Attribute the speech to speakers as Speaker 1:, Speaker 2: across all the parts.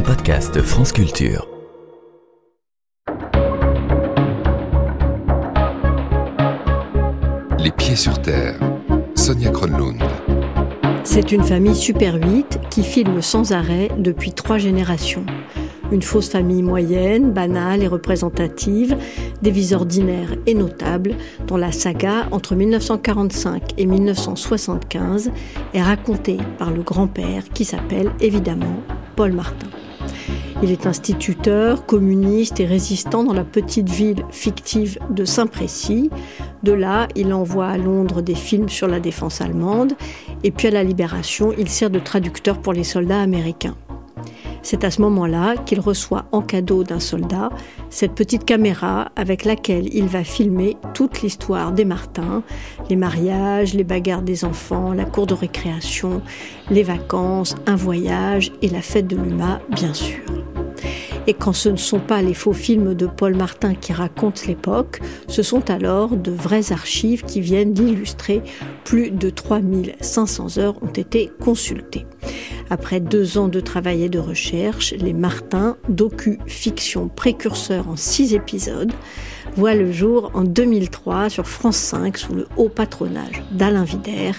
Speaker 1: un podcast France Culture.
Speaker 2: Les pieds sur terre. Sonia Kronlund.
Speaker 3: C'est une famille Super 8 qui filme sans arrêt depuis trois générations. Une fausse famille moyenne, banale et représentative, des vies ordinaires et notables, dont la saga entre 1945 et 1975 est racontée par le grand-père qui s'appelle évidemment Paul Martin. Il est instituteur, communiste et résistant dans la petite ville fictive de Saint-Précy. De là, il envoie à Londres des films sur la défense allemande et puis à la Libération, il sert de traducteur pour les soldats américains. C'est à ce moment-là qu'il reçoit en cadeau d'un soldat cette petite caméra avec laquelle il va filmer toute l'histoire des Martins, les mariages, les bagarres des enfants, la cour de récréation, les vacances, un voyage et la fête de l'UMA, bien sûr. Et quand ce ne sont pas les faux films de Paul Martin qui racontent l'époque, ce sont alors de vraies archives qui viennent d'illustrer. Plus de 3500 heures ont été consultées. Après deux ans de travail et de recherche, les Martins, docu-fiction précurseur en six épisodes, voient le jour en 2003 sur France 5 sous le haut patronage d'Alain Vider,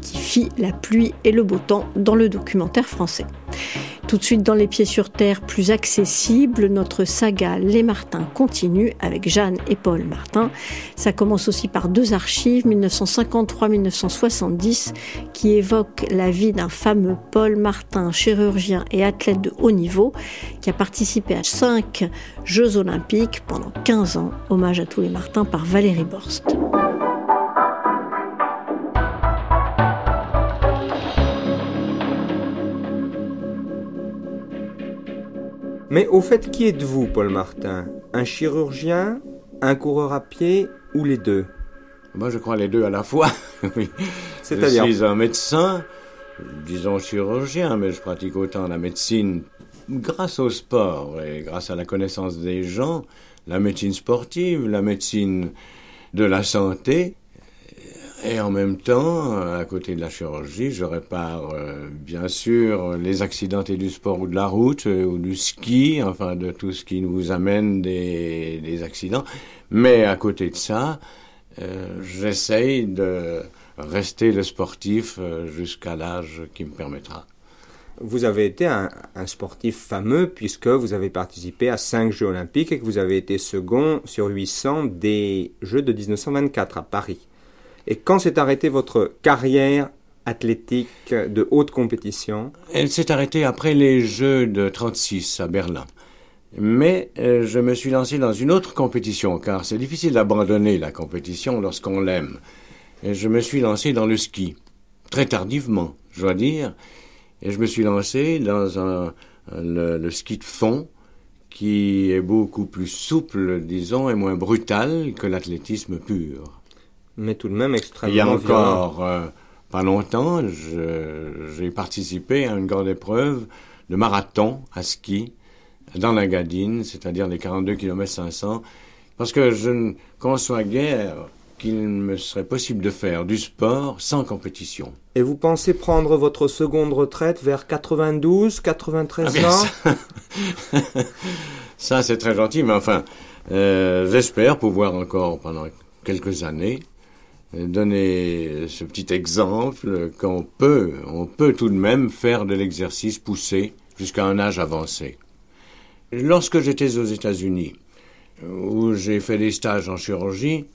Speaker 3: qui fit la pluie et le beau temps dans le documentaire français. Tout de suite dans les pieds sur terre, plus accessible, notre saga Les Martins continue avec Jeanne et Paul Martin. Ça commence aussi par deux archives, 1953-1970, qui évoquent la vie d'un fameux Paul Martin, chirurgien et athlète de haut niveau, qui a participé à cinq Jeux olympiques pendant 15 ans. Hommage à tous les Martins par Valérie Borst.
Speaker 4: Mais au fait, qui êtes-vous, Paul Martin? Un chirurgien Un coureur à pied Ou les deux?
Speaker 5: Moi, je crois les deux à la fois.
Speaker 4: C'est-à-dire?
Speaker 5: Je suis un médecin, disons chirurgien, mais je pratique autant la médecine grâce au sport et grâce à la connaissance des gens, la médecine sportive, la médecine de la santé, et en même temps, à côté de la chirurgie, je répare euh, bien sûr les accidentés du sport ou de la route euh, ou du ski, enfin de tout ce qui nous amène des, accidents. Mais à côté de ça, euh, j'essaye de rester le sportif euh, jusqu'à l'âge qui me permettra.
Speaker 4: Vous avez été un, un sportif fameux puisque vous avez participé à cinq Jeux olympiques et que vous avez été second sur 800 des Jeux de 1924 à Paris. Et quand s'est arrêtée votre carrière athlétique de haute compétition
Speaker 5: Elle s'est arrêtée après les Jeux de 36 à Berlin. Mais euh, je me suis lancé dans une autre compétition, car c'est difficile d'abandonner la compétition lorsqu'on l'aime. Je me suis lancé dans le ski, très tardivement, je dois dire. Et je me suis lancé dans le ski de fond, qui est beaucoup plus souple, disons, et moins brutal que l'athlétisme pur.
Speaker 4: Mais tout de même extrêmement
Speaker 5: Il y a encore euh, pas longtemps, j'ai participé à une grande épreuve de marathon à ski dans la Gadine, c'est-à-dire les 42 km 500, parce que je ne conçois guère qu'il me serait possible de faire du sport sans compétition.
Speaker 4: Et vous pensez prendre votre seconde retraite vers 92, 93
Speaker 5: Ah,
Speaker 4: ans?
Speaker 5: Ça, ça, c'est très gentil, mais enfin, euh, j'espère pouvoir encore pendant quelques années donner ce petit exemple qu'on peut, on peut tout de même faire de l'exercice poussé jusqu'à un âge avancé. Lorsque j'étais aux États-Unis, où j'ai fait des stages en chirurgie,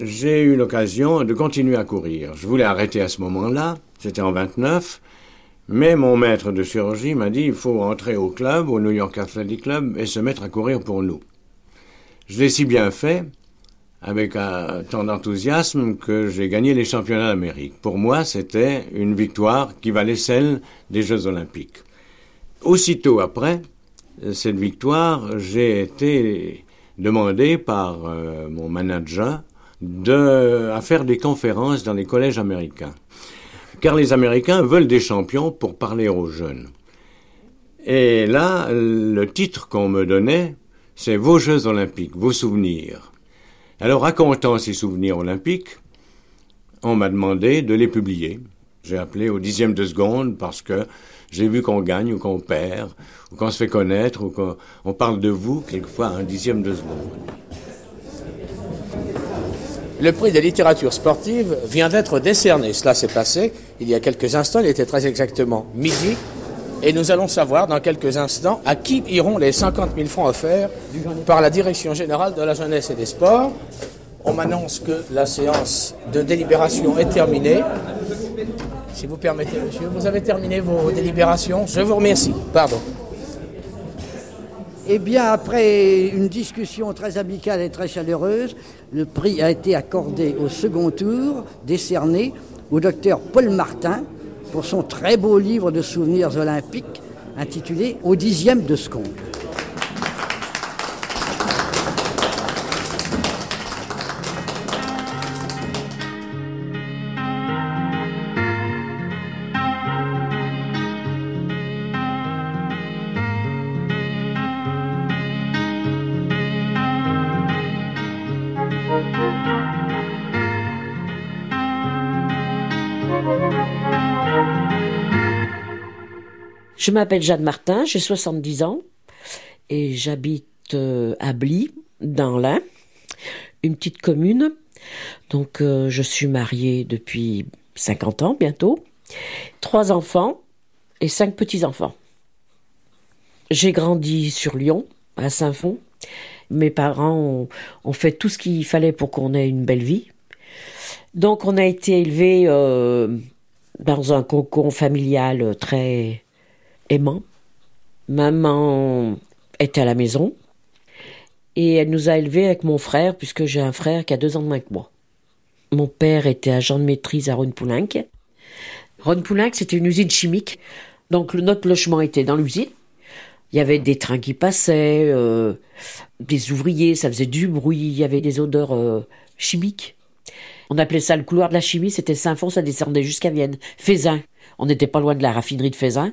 Speaker 5: j'ai eu l'occasion de continuer à courir. Je voulais arrêter à ce moment-là, c'était en 29, mais mon maître de chirurgie m'a dit il faut entrer au club, au New York Athletic Club, et se mettre à courir pour nous. Je l'ai si bien fait, avec tant d'enthousiasme, que j'ai gagné les championnats d'Amérique. Pour moi, c'était une victoire qui valait celle des Jeux Olympiques. Aussitôt après cette victoire, j'ai été demandé par euh, mon manager de, à faire des conférences dans les collèges américains car les Américains veulent des champions pour parler aux jeunes. Et là, le titre qu'on me donnait, c'est vos Jeux olympiques, vos souvenirs. Alors, racontant ces souvenirs olympiques, on m'a demandé de les publier. J'ai appelé au dixième de seconde parce que j'ai vu qu'on gagne ou qu'on perd, ou qu'on se fait connaître, ou qu'on parle de vous quelquefois à un dixième de seconde.
Speaker 6: Le prix de littérature sportive vient d'être décerné. Cela s'est passé il y a quelques instants, il était très exactement midi. Et nous allons savoir dans quelques instants à qui iront les 50 000 francs offerts par la Direction générale de la jeunesse et des sports. On m'annonce que la séance de délibération est terminée. Si vous permettez, monsieur, vous avez terminé vos délibérations. Je vous remercie. Pardon.
Speaker 7: Eh bien, après une discussion très amicale et très chaleureuse, le prix a été accordé au second tour, décerné au docteur Paul Martin pour son très beau livre de souvenirs olympiques intitulé Au dixième de seconde.
Speaker 8: Je m'appelle Jeanne Martin, j'ai 70 ans et j'habite euh, à Bly, dans l'Ain, une petite commune. Donc euh, je suis mariée depuis 50 ans bientôt, trois enfants et cinq petits-enfants. J'ai grandi sur Lyon, à Saint-Fond. Mes parents ont, fait tout ce qu'il fallait pour qu'on ait une belle vie. Donc on a été élevés euh, dans un cocon familial très aimant. Maman était à la maison et elle nous a élevés avec mon frère, puisque j'ai un frère qui a deux ans de moins que moi. Mon père était agent de maîtrise à Rhône-Poulenc. Rhône-Poulenc, c'était une usine chimique, donc notre logement était dans l'usine. Il y avait des trains qui passaient, euh, des ouvriers, ça faisait du bruit, il y avait des odeurs euh, chimiques. On appelait ça le couloir de la chimie, c'était Saint-Fond, ça descendait jusqu'à Vienne. Fézin, on n'était pas loin de la raffinerie de Fézin.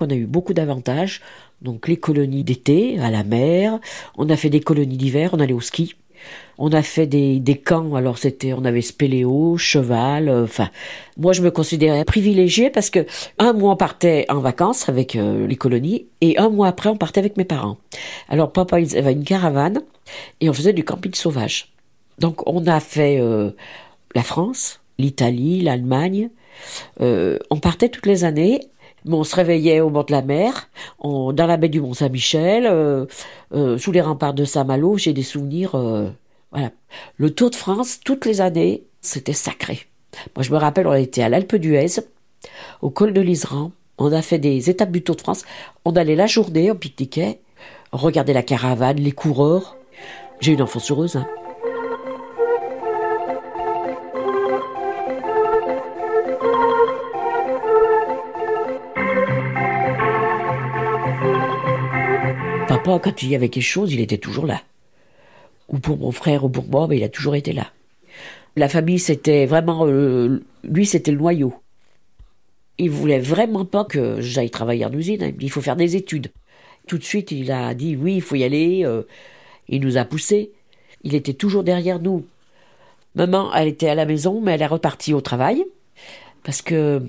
Speaker 8: On a eu beaucoup d'avantages. Donc les colonies d'été à la mer, on a fait des colonies d'hiver, on allait au ski. On a fait des, des camps, alors c'était, on avait spéléo, cheval, euh, enfin, moi je me considérais privilégiée parce que un mois on partait en vacances avec euh, les colonies et un mois après on partait avec mes parents. Alors papa il avait une caravane et on faisait du camping sauvage. Donc on a fait euh, la France, l'Italie, l'Allemagne. on partait toutes les années on se réveillait au bord de la mer, dans la baie du Mont-Saint-Michel, euh, euh, sous les remparts de Saint-Malo. J'ai des souvenirs. Euh, voilà. Le Tour de France, toutes les années, c'était sacré. Moi, je me rappelle, on était à l'Alpe d'Huez, au col de l'Iseran. On a fait des étapes du Tour de France. On allait la journée, on pique-niquait, on regardait la caravane, les coureurs. J'ai une enfance heureuse. Hein. Quand il y avait quelque chose, il était toujours là. Ou pour mon frère ou pour moi, mais il a toujours été là. La famille, c'était vraiment... Euh, lui, c'était le noyau. Il voulait vraiment pas que j'aille travailler en usine. Hein. Il faut faire des études. Tout de suite, il a dit oui, il faut y aller. Euh, il nous a poussés. Il était toujours derrière nous. Maman, elle était à la maison, mais elle est repartie au travail. Parce que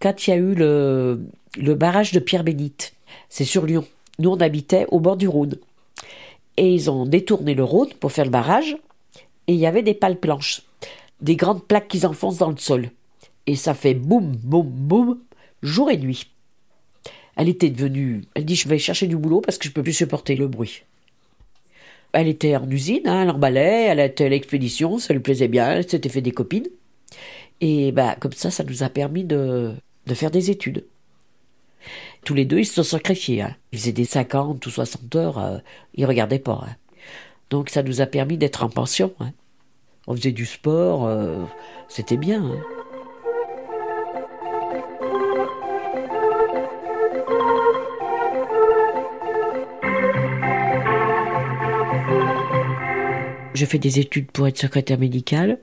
Speaker 8: quand il y a eu le, le barrage de Pierre-Bénite, c'est sur Lyon. Nous, on habitait au bord du Rhône. Et ils ont détourné le Rhône pour faire le barrage. Et il y avait des pales planches, des grandes plaques qu'ils enfoncent dans le sol. Et ça fait boum, boum, boum, jour et nuit. Elle était devenue. Elle dit Je vais chercher du boulot parce que je peux plus supporter le bruit. Elle était en usine, hein, elle emballait, elle était à l'expédition, ça lui plaisait bien, elle s'était fait des copines. Et bah, comme ça, ça nous a permis de faire des études. Tous les deux, ils se sont sacrifiés. Hein. Ils faisaient des 50 ou 60 heures, euh, ils regardaient pas. Hein. Donc ça nous a permis d'être en pension. Hein. On faisait du sport, euh, c'était bien. J'ai fait des études pour être secrétaire médicale.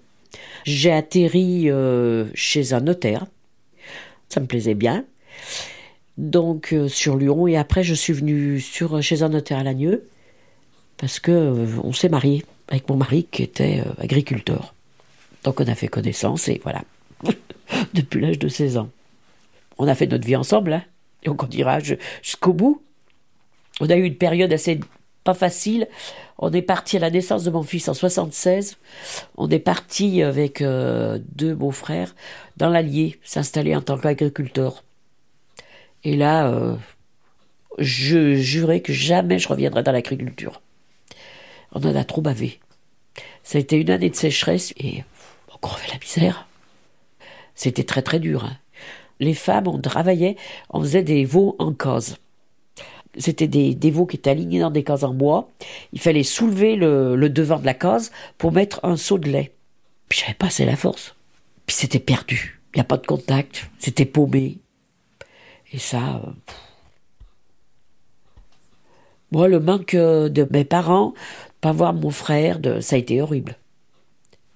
Speaker 8: J'ai atterri euh, chez un notaire. Ça me plaisait bien donc euh, sur Lyon. Et après, je suis venue sur, chez un notaire à Lagneux, parce que euh, on s'est marié avec mon mari qui était euh, agriculteur. Donc on a fait connaissance et voilà. depuis l'âge de 16 ans. On a fait notre vie ensemble, hein, donc on dira jusqu'au bout. On a eu une période assez pas facile. On est parti à la naissance de mon fils en 76. On est parti avec deux beaux-frères dans l'Allier, s'installer en tant qu'agriculteur. Et là, euh, je jurais que jamais je reviendrai dans l'agriculture. On en a trop bavé. Ça a été une année de sécheresse et on crevait la misère. C'était très très dur. Hein. Les femmes, on travaillait, on faisait des veaux en cause. C'était des, des, veaux qui étaient alignés dans des cases en bois. Il fallait soulever le, devant de la case pour mettre un seau de lait. Puis j'avais pas assez la force. Puis c'était perdu. Il n'y a pas de contact. C'était paumé. Et ça. Euh, moi, le manque euh, de mes parents, pas voir mon frère, ça a été horrible.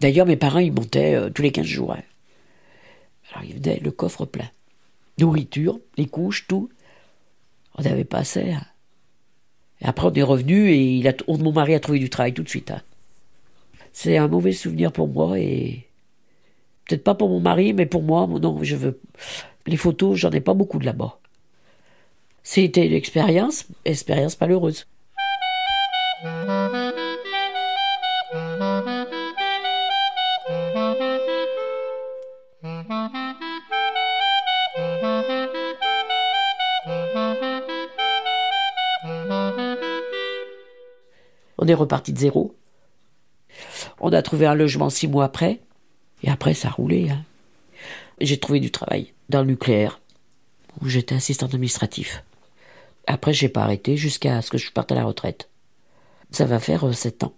Speaker 8: D'ailleurs, mes parents, ils montaient euh, tous les 15 jours. Hein. Alors, ils venaient le coffre plein. Nourriture, les couches, tout. On n'avait pas assez. Hein. Après, on est revenu et mon mari a trouvé du travail tout de suite. Hein. C'est un mauvais souvenir pour moi et peut-être pas pour mon mari, mais pour moi, non, je veux. Les photos, j'en ai pas beaucoup de là-bas. C'était une expérience, expérience malheureuse. On est reparti de zéro. On a trouvé un logement six mois après. Et après, ça a roulé. Hein. J'ai trouvé du travail dans le nucléaire, où j'étais assistant administratif. Après, j'ai pas arrêté jusqu'à ce que je parte à la retraite. Ça va faire euh, sept ans.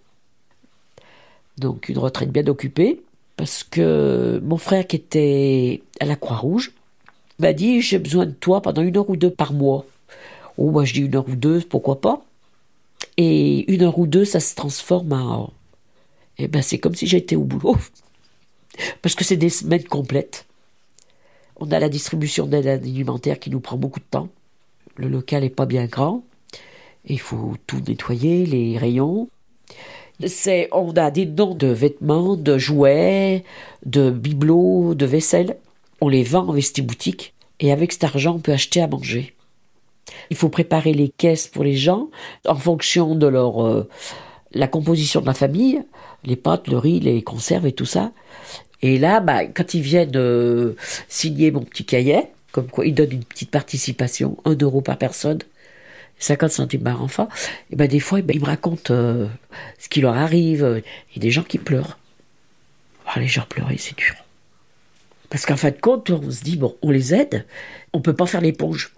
Speaker 8: Donc, une retraite bien occupée, parce que mon frère qui était à la Croix-Rouge m'a dit J'ai besoin de toi pendant une heure ou deux par mois. Oh, moi, je dis une heure ou deux, pourquoi pas? Et une heure ou deux, ça se transforme en. Eh ben, c'est comme si j'étais au boulot. Parce que c'est des semaines complètes. On a la distribution d'aide alimentaire qui nous prend beaucoup de temps. Le local n'est pas bien grand. Il faut tout nettoyer, les rayons. On a des dons de vêtements, de jouets, de bibelots, de vaisselle. On les vend en vestiboutique. Et avec cet argent, on peut acheter à manger. Il faut préparer les caisses pour les gens en fonction de leur euh, la composition de la famille, les pâtes, le riz, les conserves et tout ça. Et là, bah, quand ils viennent euh, signer mon petit cahier, comme quoi ils donnent une petite participation, un euro par personne, 50 centimes par enfant, et ben des fois, ben, ils me racontent euh, ce qui leur arrive. Il y a des gens qui pleurent. Oh, les gens pleurer, c'est dur. Parce qu'en fin de compte, on se dit, bon, on les aide, on peut pas faire l'éponge.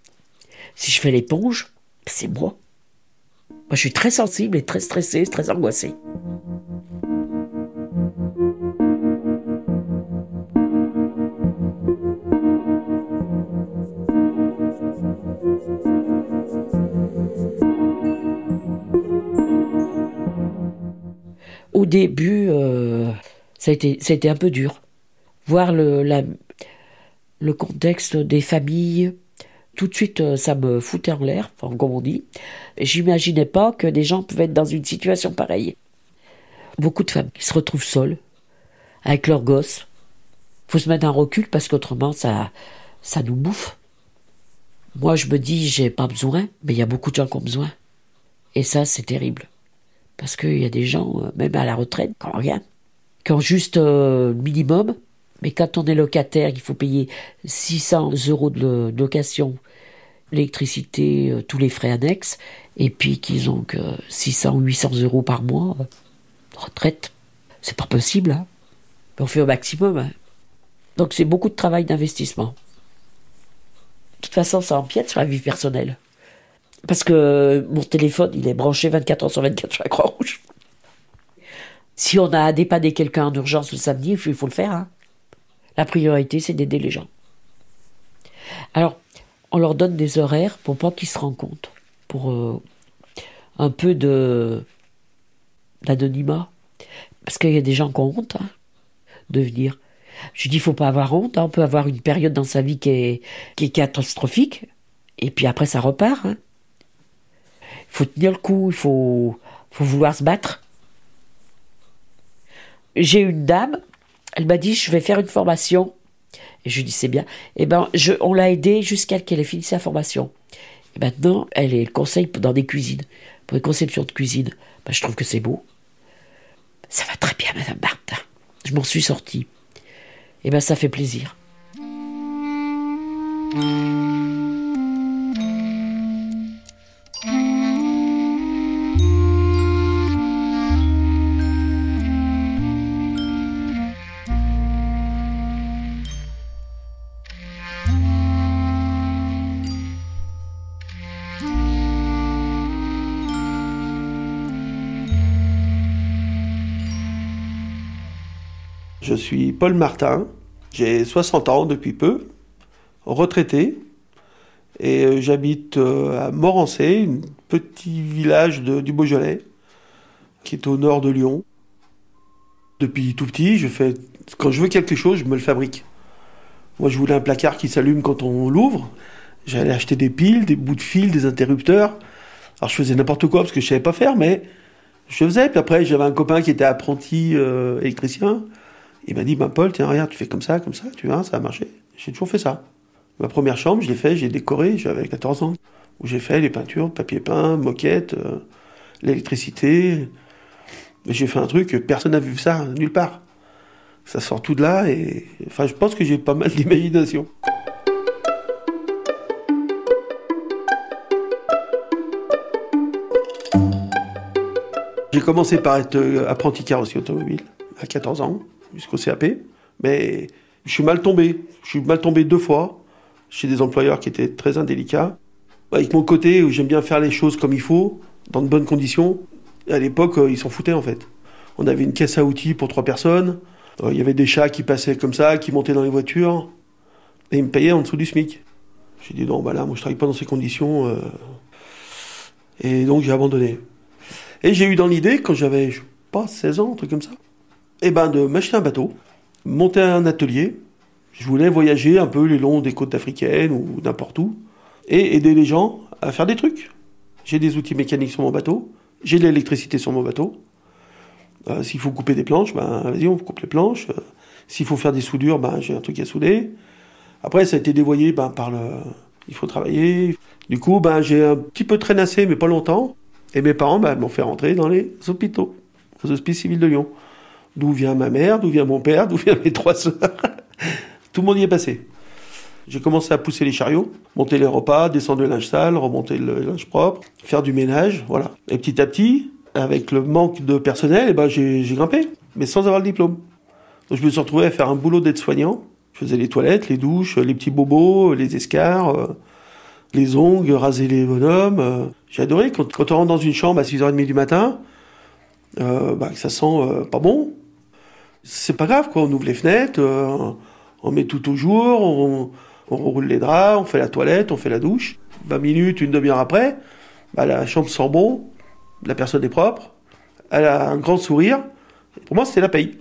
Speaker 8: Si je fais l'éponge, c'est moi. Moi, je suis très sensible et très stressée, très angoissée. Au début, euh, ça, a été, un peu dur. Voir le contexte des familles, tout de suite, euh, ça me foutait en l'air, enfin, comme on dit. J'imaginais pas que des gens pouvaient être dans une situation pareille. Beaucoup de femmes qui se retrouvent seules, avec leurs gosses. Faut se mettre un recul parce qu'autrement, ça, ça nous bouffe. Moi, je me dis, j'ai pas besoin, mais il y a beaucoup de gens qui ont besoin. Et ça, c'est terrible. Parce qu'il y a des gens, euh, même à la retraite, qui n'ont rien, qui ont juste euh, le minimum. Mais quand on est locataire, il faut payer 600 euros de location l'électricité, euh, tous les frais annexes, et puis qu'ils ont que 600 ou 800 euros par mois de retraite. C'est pas possible. Hein. On fait au maximum. Hein. Donc c'est beaucoup de travail d'investissement. De toute façon, ça empiète sur la vie personnelle. Parce que mon téléphone, il est branché 24 heures sur 24 sur la Croix-Rouge. Si on a à dépanner quelqu'un en urgence le samedi, il faut, le faire. Hein. La priorité, c'est d'aider les gens. Alors, on leur donne des horaires pour pas qu'ils se rendent compte, pour euh, un peu de d'anonymat. Parce qu'il y a des gens qui ont honte hein, de venir. Je dis, il faut pas avoir honte. Hein. on peut avoir une période dans sa vie qui est, qui est catastrophique, et puis après ça repart. Il faut tenir le coup, il faut, vouloir se battre. J'ai une dame, elle m'a dit, je vais faire une formation Et je lui dis c'est bien. Et ben, je, on l'a aidée jusqu'à ce qu'elle ait fini sa formation. Et maintenant, elle est le conseil dans des cuisines, pour des conceptions de cuisine. Ben, je trouve que c'est beau. Ça va très bien, Madame Martin. Je m'en suis sortie. Et ben, ça fait plaisir.
Speaker 9: Suis Paul Martin, j'ai 60 ans depuis peu, retraité, et euh, j'habite euh, à Morancé, un petit village du Beaujolais, qui est au nord de Lyon. Depuis tout petit, je fais, quand je veux quelque chose, je me le fabrique. Moi, je voulais un placard qui s'allume quand on l'ouvre. J'allais acheter des piles, des bouts de fil, des interrupteurs. Alors, je faisais n'importe quoi parce que je savais pas faire, mais je faisais. Puis après, j'avais un copain qui était apprenti euh, électricien. Il m'a dit, bah, Paul, tiens, regarde, tu fais comme ça, comme ça, tu vois, ça a marché. J'ai toujours fait ça. Ma première chambre, je l'ai fait, j'ai décoré, j'avais 14 ans, où j'ai fait les peintures, papier peint, moquette, euh, l'électricité. J'ai fait un truc, personne n'a vu ça, nulle part. Ça sort tout de là, et enfin, je pense que j'ai pas mal d'imagination. J'ai commencé par être euh, apprenti carrossier automobile à 14 ans, jusqu'au CAP. Mais je suis mal tombé. Je suis mal tombé deux fois chez des employeurs qui étaient très indélicats. Avec mon côté où j'aime bien faire les choses comme il faut, dans de bonnes conditions. À l'époque, euh, ils s'en foutaient en fait. On avait une caisse à outils pour trois personnes. Euh, Il y avait des chats qui passaient comme ça, qui montaient dans les voitures. Et ils me payaient en dessous du SMIC. J'ai dit non, bah là, moi je travaille pas dans ces conditions. euh. Et donc j'ai abandonné. Et j'ai eu dans l'idée, quand j'avais, je sais pas, 16 ans, un truc comme ça, eh ben de m'acheter un bateau, monter un atelier. Je voulais voyager un peu le long des côtes africaines ou n'importe où et aider les gens à faire des trucs. J'ai des outils mécaniques sur mon bateau, j'ai de l'électricité sur mon bateau. Euh, S'il faut couper des planches, ben vas-y, on coupe les planches. Euh, S'il faut faire des soudures, ben j'ai un truc à souder. Après, ça a été dévoyé ben, par le. Il faut travailler. Du coup, ben j'ai un petit peu traînassé, mais pas longtemps. Et mes parents ben, m'ont fait rentrer dans les hôpitaux, aux hospices civils de Lyon. D'où vient ma mère, d'où vient mon père, d'où viennent mes trois sœurs. Tout le monde y est passé. J'ai commencé à pousser les chariots, monter les repas, descendre le linge sale, remonter le linge propre, faire du ménage, voilà. Et petit à petit, avec le manque de personnel, eh ben j'ai grimpé, mais sans avoir le diplôme. Je me suis retrouvé à faire un boulot d'aide-soignant. Je faisais les toilettes, les douches, les petits bobos, les escarres, euh, les ongles, raser les bonhommes. euh. J'ai adoré quand, quand on rentre dans une chambre à 6h30 du matin, euh, bah, ça sent euh, pas bon. C'est pas grave, quoi. On ouvre les fenêtres, euh, on met tout au jour, on, roule les draps, on fait la toilette, on fait la douche. 20 minutes, une demi-heure après, bah, la chambre sent bon, la personne est propre, elle a un grand sourire. Pour moi, c'était la paye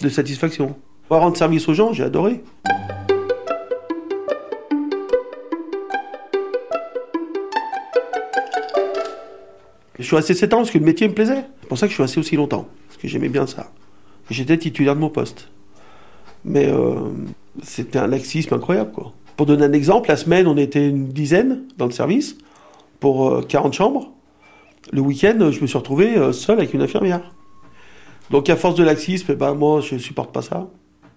Speaker 9: de satisfaction. Moi, rendre service aux gens, j'ai adoré. Je suis resté 7 ans parce que le métier me plaisait. C'est pour ça que je suis resté aussi longtemps, parce que j'aimais bien ça. J'étais titulaire de mon poste. Mais euh, c'était un laxisme incroyable, quoi. Pour donner un exemple, la semaine, on était une dizaine dans le service pour euh, 40 chambres. Le week-end, je me suis retrouvé euh, seul avec une infirmière. Donc à force de laxisme, eh ben, moi, je supporte pas ça.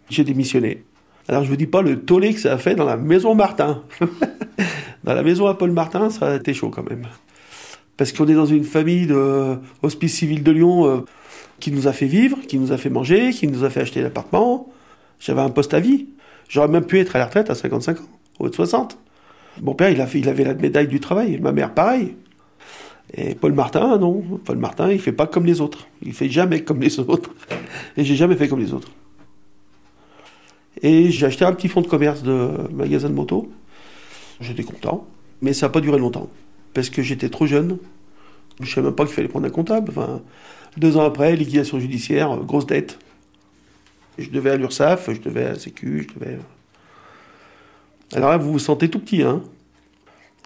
Speaker 9: J'ai démissionné. Alors je vous dis pas le tollé que ça a fait dans la maison Martin. dans la maison à Paul Martin, ça a été chaud quand même. Parce qu'on est dans une famille de hospice civil de Lyon euh, qui nous a fait vivre, qui nous a fait manger, qui nous a fait acheter l'appartement. J'avais un poste à vie. J'aurais même pu être à la retraite à 55 ans, au de 60. Mon père, il, avait la médaille du travail. Ma mère, pareil. Et Paul Martin, non. Paul Martin, il fait pas comme les autres. Il fait jamais comme les autres. Et j'ai jamais fait comme les autres. Et j'ai acheté un petit fonds de commerce de magasin de moto. J'étais content. Mais ça n'a pas duré longtemps. Parce que j'étais trop jeune. Je ne savais même pas qu'il fallait prendre un comptable. Enfin, deux ans après, liquidation judiciaire, euh, grosse dette. Je devais à l'URSSAF, je devais à la Sécu, je devais. Alors là, vous vous sentez tout petit, hein.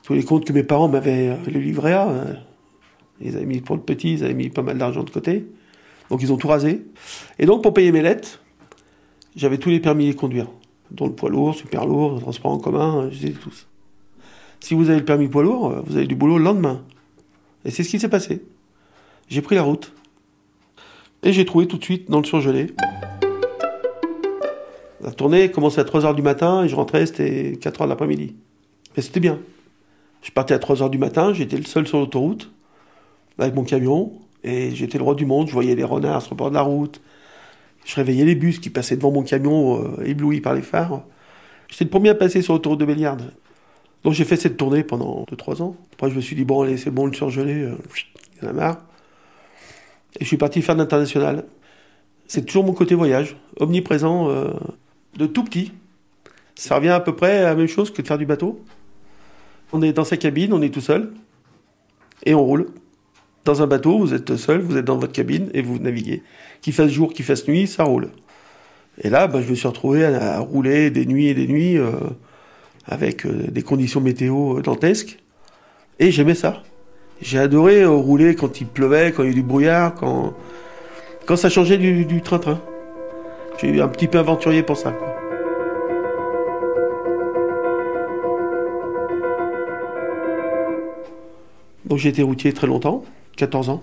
Speaker 9: Tous les comptes que mes parents m'avaient, euh, le livret A, euh, ils avaient mis pour le petit, ils avaient mis pas mal d'argent de côté. Donc ils ont tout rasé. Et donc pour payer mes lettres, j'avais tous les permis de conduire dont le poids lourd, super lourd, le transport en commun, je les ai tous. Si vous avez le permis poids lourd, euh, vous avez du boulot le lendemain. Et c'est ce qui s'est passé. J'ai pris la route. Et j'ai trouvé tout de suite dans le surgelé. La tournée commençait à 3h du matin et je rentrais, c'était 4h de l'après-midi. Mais c'était bien. Je partais à 3h du matin, j'étais le seul sur l'autoroute, avec mon camion, et j'étais le roi du monde, je voyais les renards sur le bord de la route, je réveillais les bus qui passaient devant mon camion, euh, éblouis par les phares. J'étais le premier à passer sur l'autoroute de Béliarde. Donc j'ai fait cette tournée pendant 2-3 ans. Après je me suis dit, bon allez, c'est bon, le surgelé, euh, il y en a marre. Et je suis parti faire l'international. C'est toujours mon côté voyage, omniprésent, euh, de tout petit. Ça revient à peu près à la même chose que de faire du bateau. On est dans sa cabine, on est tout seul, et on roule. Dans un bateau, vous êtes seul, vous êtes dans votre cabine et vous naviguez. Qu'il fasse jour, qu'il fasse nuit, ça roule. Et là, ben, je me suis retrouvé à, à rouler des nuits et des nuits euh, avec euh, des conditions météo dantesques. Et j'aimais ça. J'ai adoré euh, rouler quand il pleuvait, quand il y a du brouillard, quand, ça changeait du train-train. J'ai eu un petit peu aventurier pour ça. Donc j'ai été routier très longtemps, 14 ans.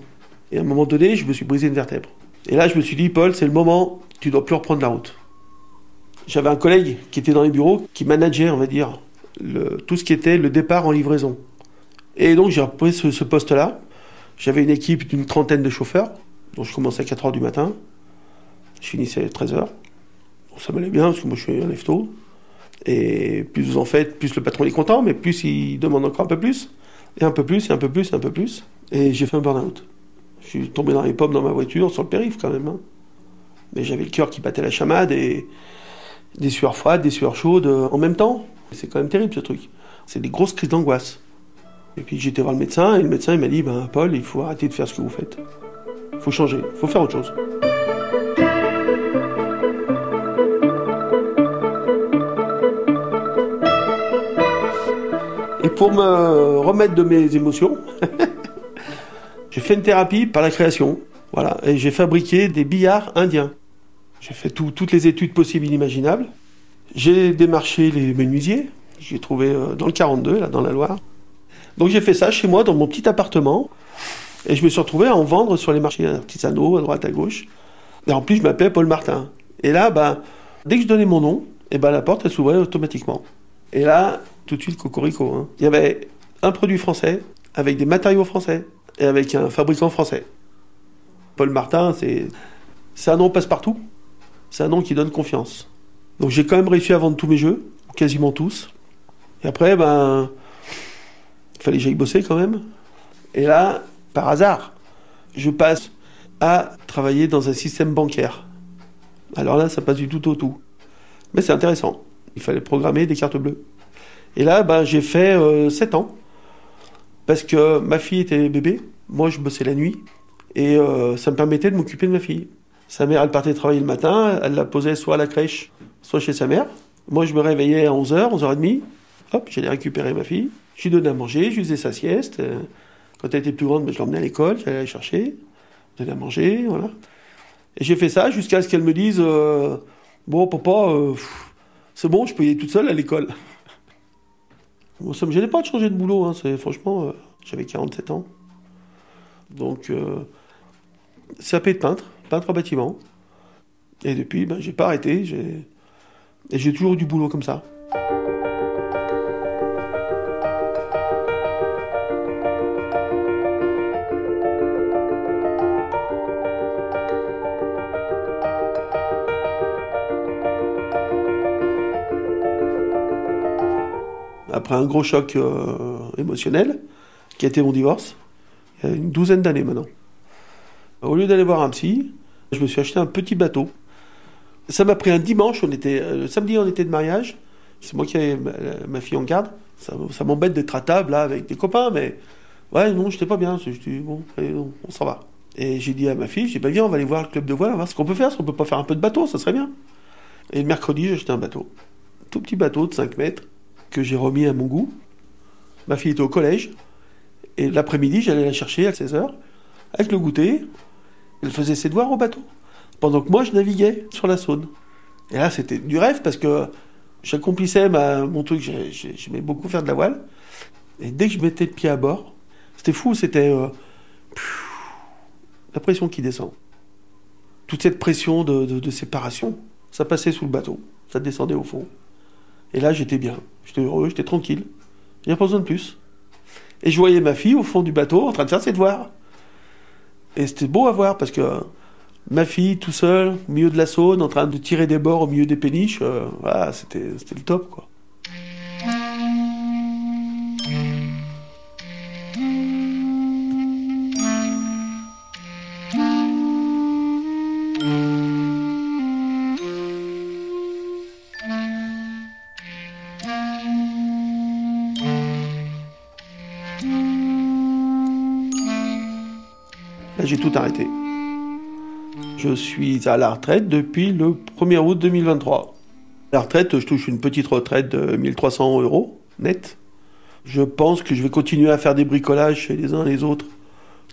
Speaker 9: Et à un moment donné, je me suis brisé une vertèbre. Et là, je me suis dit, Paul, c'est le moment, tu dois plus reprendre la route. J'avais un collègue qui était dans les bureaux, qui manageait, on va dire, tout ce qui était le départ en livraison. Et donc j'ai repris ce, poste-là. J'avais une équipe d'une trentaine de chauffeurs. Donc je commençais à 4 heures du matin. Je finissais à 13 heures. Bon, ça m'allait bien, parce que moi je suis un lève tôt. Et plus vous en faites, plus le patron est content, mais plus il demande encore un peu plus. Et un peu plus, et un peu plus, et un peu plus. Et j'ai fait un burn-out. Je suis tombé dans les pommes dans ma voiture, sur le périph' quand même. hein. Mais j'avais le cœur qui battait la chamade et des sueurs froides, des sueurs chaudes euh, en même temps. C'est quand même terrible ce truc. C'est des grosses crises d'angoisse. Et puis j'étais voir le médecin et le médecin m'a dit ben, Paul, il faut arrêter de faire ce que vous faites. Il faut changer, il faut faire autre chose. Et pour me remettre de mes émotions, j'ai fait une thérapie par la création. Voilà, et j'ai fabriqué des billards indiens. J'ai fait tout- toutes les études possibles et inimaginables. J'ai démarché les menuisiers. J'ai trouvé euh, dans le 42, là, dans la Loire. Donc j'ai fait ça chez moi, dans mon petit appartement. Et je me suis retrouvé à en vendre sur les marchés artisanaux, à droite, à gauche. Et en plus, je m'appelais Paul Martin. Et là, ben, dès que je donnais mon nom, et ben, la porte, s'ouvrait automatiquement. Et là, tout de suite, cocorico. hein. Il y avait un produit français, avec des matériaux français, et avec un fabricant français. Paul Martin, c'est un nom passe-partout. C'est un nom qui donne confiance. Donc j'ai quand même réussi à vendre tous mes jeux, quasiment tous. Et après, ben, fallait que j'aille bosser quand même. Et là, par hasard, je passe à travailler dans un système bancaire. Alors là, ça passe du tout au tout. Mais c'est intéressant. Il fallait programmer des cartes bleues. Et là, ben, j'ai fait 7 ans. Parce que ma fille était bébé, moi je bossais la nuit, et euh, ça me permettait de m'occuper de ma fille. Sa mère, elle partait travailler le matin, elle la posait soit à la crèche, soit chez sa mère. Moi, je me réveillais à 11h, 11h30, hop, j'allais récupérer ma fille, je lui donnais à manger, je lui faisais sa sieste. euh, Quand elle était plus grande, ben, je l'emmenais à l'école, j'allais la chercher, je donnais à manger, voilà. Et j'ai fait ça jusqu'à ce qu'elle me dise euh, Bon, papa, euh, c'est bon, je peux y aller toute seule à l'école. Bon, ça me gênait pas de changer de boulot, hein, c'est, franchement, j'avais 47 ans. Donc, euh, CAP de peintre, peintre en bâtiment. Et depuis, ben, j'ai pas arrêté, j'ai... et j'ai toujours eu du boulot comme ça. Après un gros choc euh, émotionnel, qui a été mon divorce, il y a une douzaine d'années maintenant. Au lieu d'aller voir un psy, je me suis acheté un petit bateau. Ça m'a pris un dimanche, on était, euh, le samedi on était de mariage, c'est moi qui avais ma, fille en garde. Ça, m'embête d'être à table là avec des copains, mais ouais, non, j'étais pas bien. Je dis, bon, allez, non, on s'en va. Et j'ai dit à ma fille, j'ai bah, viens, on va aller voir le club de voile, on va voir ce qu'on peut faire, si on peut pas faire un peu de bateau, ça serait bien. Et le mercredi, j'ai acheté un bateau. Tout petit bateau de 5 mètres que j'ai remis à mon goût. Ma fille était au collège. Et l'après-midi, j'allais la chercher à 16h avec le goûter. Elle faisait ses devoirs au bateau. Pendant que moi, je naviguais sur la Saône. Et là, c'était du rêve parce que J'accomplissais mon truc, j'ai- j'ai- j'aimais beaucoup faire de la voile. Et dès que je mettais le pied à bord, c'était fou, c'était euh, la pression qui descend. Toute cette pression de séparation, ça passait sous le bateau, ça descendait au fond. Et là, j'étais bien, j'étais heureux, j'étais tranquille. J'avais pas besoin de plus. Et je voyais ma fille au fond du bateau en train de faire ses devoirs. Et c'était beau à voir parce que euh, ma fille tout seule, au milieu de la Saône, en train de tirer des bords au milieu des péniches, euh, voilà, c'était le top quoi. Je suis à la retraite depuis le 1er août 2023. À la retraite, je touche une petite retraite de 1300 euros net. Je pense que je vais continuer à faire des bricolages chez les uns et les autres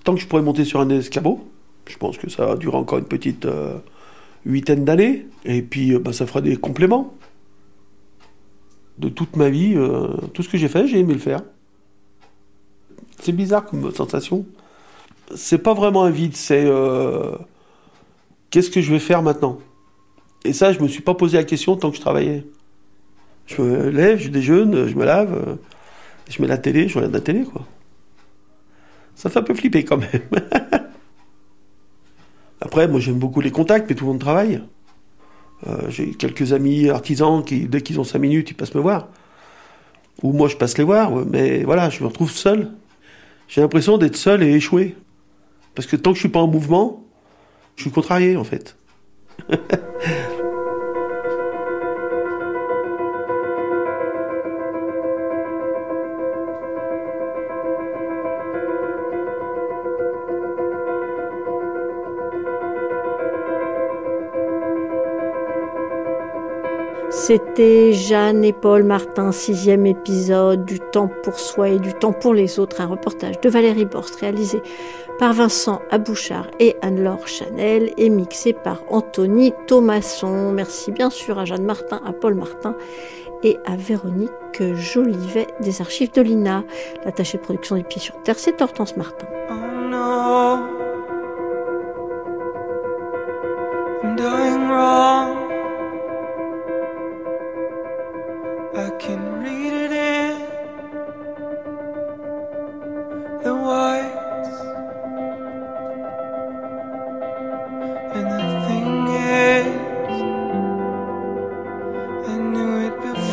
Speaker 9: tant que je pourrai monter sur un escabeau. Je pense que ça va durer encore une petite euh, huitaine d'années. Et puis, euh, bah, ça fera des compléments. De toute ma vie, euh, tout ce que j'ai fait, j'ai aimé le faire. C'est bizarre comme sensation c'est pas vraiment un vide, c'est qu'est-ce que je vais faire maintenant? Et ça, je me suis pas posé la question tant que je travaillais. Je me lève, je déjeune, je me lave, euh, je mets la télé, je regarde la télé, quoi. Ça fait un peu flipper quand même. Après, moi j'aime beaucoup les contacts, mais tout le monde travaille. Euh, J'ai quelques amis artisans qui, dès qu'ils ont cinq minutes, ils passent me voir. Ou moi je passe les voir, mais voilà, je me retrouve seul. J'ai l'impression d'être seul et échoué. Parce que tant que je suis pas en mouvement, je suis contrarié en fait.
Speaker 3: C'était Jeanne et Paul Martin, sixième épisode du Temps pour soi et du Temps pour les autres, un reportage de Valérie Borst réalisé par Vincent Abouchard et Anne-Laure Chanel et mixé par Anthony Thomasson. Merci bien sûr à Jeanne Martin, à Paul Martin et à Véronique Jolivet des archives de l'INA. L'attaché de production des Pieds sur Terre, c'est Hortense Martin.
Speaker 10: it you